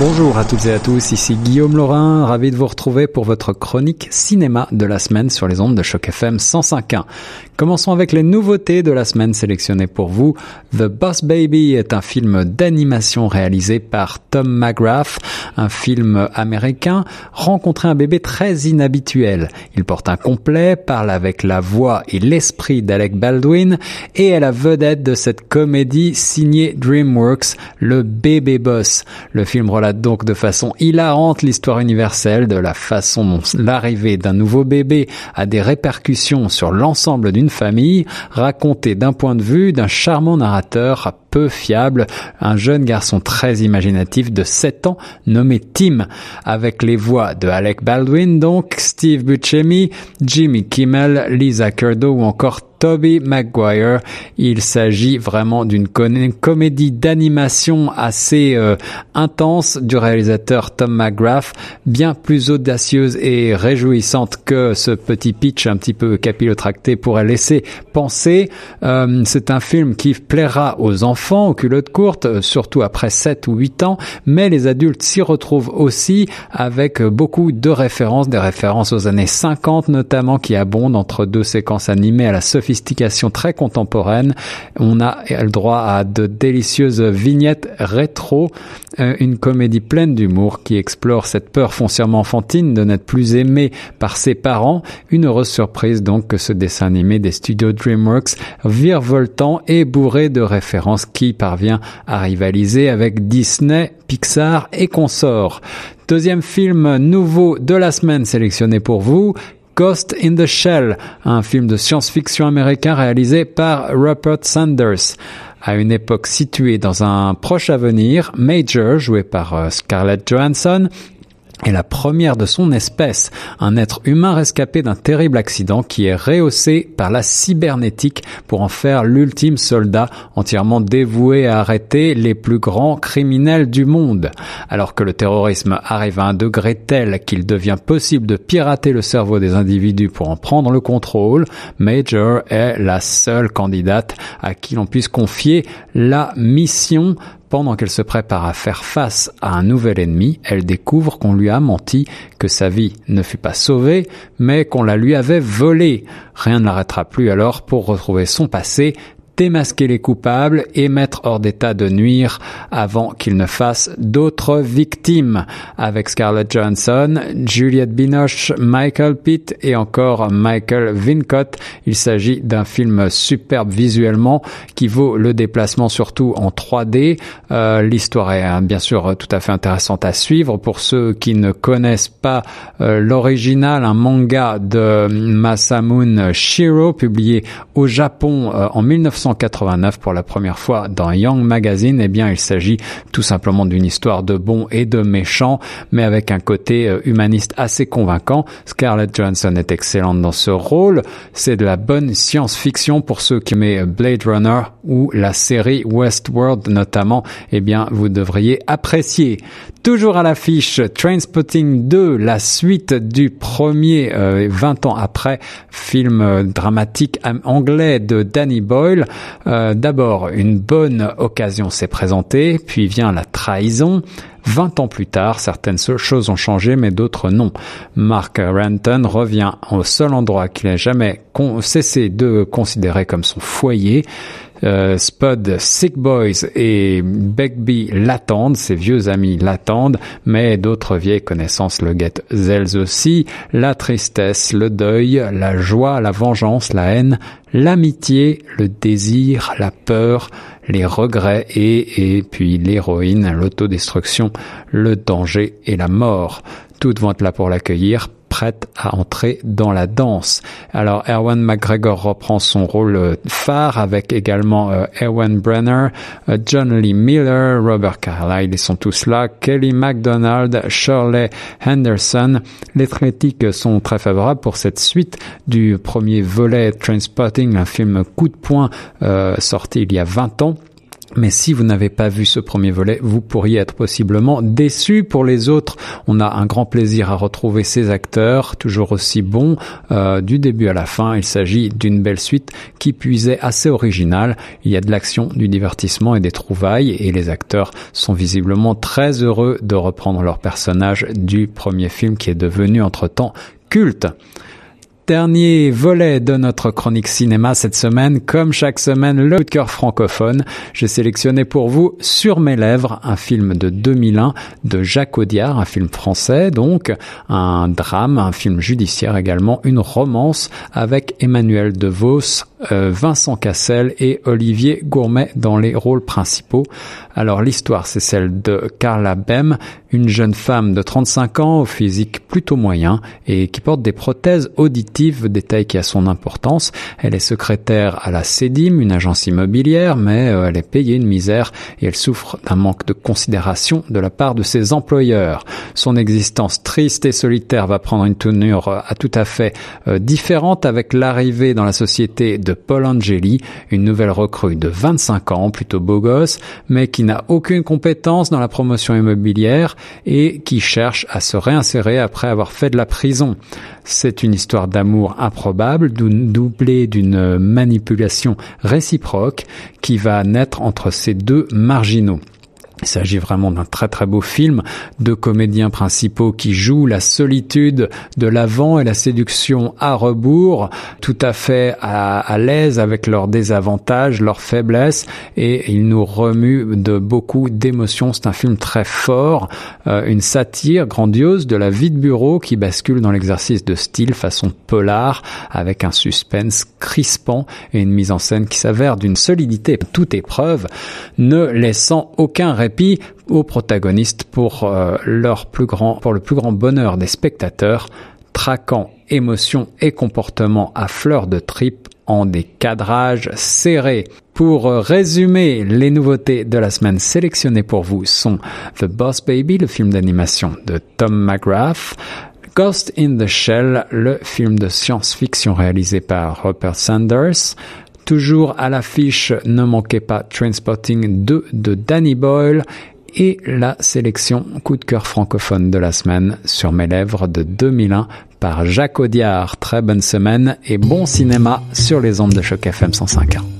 Bonjour à toutes et à tous, ici Guillaume Laurin, ravi de vous retrouver pour votre chronique cinéma de la semaine sur les ondes de Choc FM 105.1. Commençons avec les nouveautés de la semaine sélectionnées pour vous. The Boss Baby est un film d'animation réalisé par Tom McGrath, un film américain. Rencontrer un bébé très inhabituel. Il porte un complet, parle avec la voix et l'esprit d'Alec Baldwin et est la vedette de cette comédie signée DreamWorks, le bébé boss. Le film relate donc de façon hilarante l'histoire universelle de la façon dont l'arrivée d'un nouveau bébé a des répercussions sur l'ensemble d'une famille, racontée d'un point de vue d'un charmant narrateur peu fiable, un jeune garçon très imaginatif de 7 ans nommé Tim, avec les voix de Alec Baldwin donc, Steve Buscemi, Jimmy Kimmel, Lisa Curdo ou encore Toby Maguire. Il s'agit vraiment d'une comédie d'animation assez euh, intense du réalisateur Tom McGrath, bien plus audacieuse et réjouissante que ce petit pitch un petit peu capillotracté pourrait laisser penser. Euh, c'est un film qui plaira aux enfants aux culottes courtes, euh, surtout après 7 ou 8 ans, mais les adultes s'y retrouvent aussi avec beaucoup de références, des références aux années 50 notamment qui abondent entre deux séquences animées à la sophistication très contemporaine. On a le droit à de délicieuses vignettes rétro, euh, une comédie pleine d'humour qui explore cette peur foncièrement enfantine de n'être plus aimé par ses parents. Une heureuse surprise donc que ce dessin animé des studios DreamWorks virevoltant et bourré de références qui parvient à rivaliser avec Disney, Pixar et consorts. Deuxième film nouveau de la semaine sélectionné pour vous, Ghost in the Shell, un film de science-fiction américain réalisé par Rupert Sanders. À une époque située dans un proche avenir, Major, joué par euh, Scarlett Johansson, est la première de son espèce, un être humain rescapé d'un terrible accident qui est rehaussé par la cybernétique pour en faire l'ultime soldat entièrement dévoué à arrêter les plus grands criminels du monde. Alors que le terrorisme arrive à un degré tel qu'il devient possible de pirater le cerveau des individus pour en prendre le contrôle, Major est la seule candidate à qui l'on puisse confier la mission pendant qu'elle se prépare à faire face à un nouvel ennemi, elle découvre qu'on lui a menti, que sa vie ne fut pas sauvée, mais qu'on la lui avait volée. Rien ne l'arrêtera plus alors pour retrouver son passé, démasquer les coupables et mettre hors d'état de nuire avant qu'ils ne fassent d'autres victimes. Avec Scarlett Johansson, Juliette Binoche, Michael Pitt et encore Michael Vincott, il s'agit d'un film superbe visuellement qui vaut le déplacement surtout en 3D. Euh, L'histoire est hein, bien sûr tout à fait intéressante à suivre pour ceux qui ne connaissent pas euh, l'original, un manga de Masamune Shiro publié au Japon euh, en 1900 1989 pour la première fois dans Young Magazine, eh bien, il s'agit tout simplement d'une histoire de bons et de méchants, mais avec un côté euh, humaniste assez convaincant. Scarlett Johansson est excellente dans ce rôle. C'est de la bonne science-fiction pour ceux qui aiment Blade Runner ou la série Westworld notamment. Eh bien, vous devriez apprécier. Toujours à l'affiche, Trainspotting 2, la suite du premier 20 euh, ans après film euh, dramatique anglais de Danny Boyle. Euh, d'abord, une bonne occasion s'est présentée, puis vient la trahison. 20 ans plus tard, certaines choses ont changé, mais d'autres non. Mark Renton revient au seul endroit qu'il n'a jamais cessé de considérer comme son foyer. Euh, Spud, Sick Boys et Begbie l'attendent, ses vieux amis l'attendent, mais d'autres vieilles connaissances le guettent elles aussi. La tristesse, le deuil, la joie, la vengeance, la haine, l'amitié, le désir, la peur, les regrets et, et puis l'héroïne, l'autodestruction, le danger et la mort. Toutes vont être là pour l'accueillir, prête à entrer dans la danse. Alors Erwan McGregor reprend son rôle euh, phare avec également euh, Erwan Brenner, euh, John Lee Miller, Robert Carlyle, ils sont tous là, Kelly MacDonald, Shirley Henderson. Les critiques sont très favorables pour cette suite du premier volet Trainspotting, un film coup de poing sorti il y a 20 ans Mais si vous n'avez pas vu ce premier volet, vous pourriez être possiblement déçu. Pour les autres, on a un grand plaisir à retrouver ces acteurs, toujours aussi bons, euh, du début à la fin. Il s'agit d'une belle suite qui puisait assez originale. Il y a de l'action, du divertissement et des trouvailles, et les acteurs sont visiblement très heureux de reprendre leur personnage du premier film qui est devenu entre-temps culte dernier volet de notre chronique cinéma cette semaine. Comme chaque semaine, le de cœur francophone. J'ai sélectionné pour vous Sur mes lèvres, un film de 2001 de Jacques Audiard, un film français, donc un drame, un film judiciaire également, une romance avec Emmanuel DeVos, euh, Vincent Cassel et Olivier Gourmet dans les rôles principaux. Alors l'histoire, c'est celle de Carla Bem, une jeune femme de 35 ans au physique plutôt moyen et qui porte des prothèses auditives, détail qui a son importance. Elle est secrétaire à la CEDIM, une agence immobilière, mais euh, elle est payée une misère et elle souffre d'un manque de considération de la part de ses employeurs. Son existence triste et solitaire va prendre une tournure à tout à fait euh, différente avec l'arrivée dans la société de Paul Angeli, une nouvelle recrue de 25 ans, plutôt beau gosse, mais qui n'a aucune compétence dans la promotion immobilière et qui cherche à se réinsérer après avoir fait de la prison. C'est une histoire d'amour improbable, doublée d'une manipulation réciproque qui va naître entre ces deux marginaux. Il s'agit vraiment d'un très très beau film, de comédiens principaux qui jouent la solitude de l'avant et la séduction à rebours, tout à fait à, l'aise avec leurs désavantages, leurs faiblesses, et il nous remue de beaucoup d'émotions. C'est un film très fort, euh, une satire grandiose de la vie de bureau qui bascule dans l'exercice de style façon polar, avec un suspense crispant et une mise en scène qui s'avère d'une solidité toute épreuve, ne laissant aucun répit aux protagonistes pour euh, leur plus grand, pour le plus grand bonheur des spectateurs, traquant émotions et comportements à fleur de tripes en des cadrages serrés. Pour résumer, les nouveautés de la semaine sélectionnées pour vous sont The Boss Baby, le film d'animation de Tom McGrath, Ghost in the Shell, le film de science-fiction réalisé par Rupert Sanders, Toujours à l'affiche, ne manquez pas Trainspotting 2 de Danny Boyle et la sélection coup de cœur francophone de la semaine sur mes lèvres de 2001 par Jacques Audiard. Très bonne semaine et bon cinéma sur les ondes de choc FM 105.1.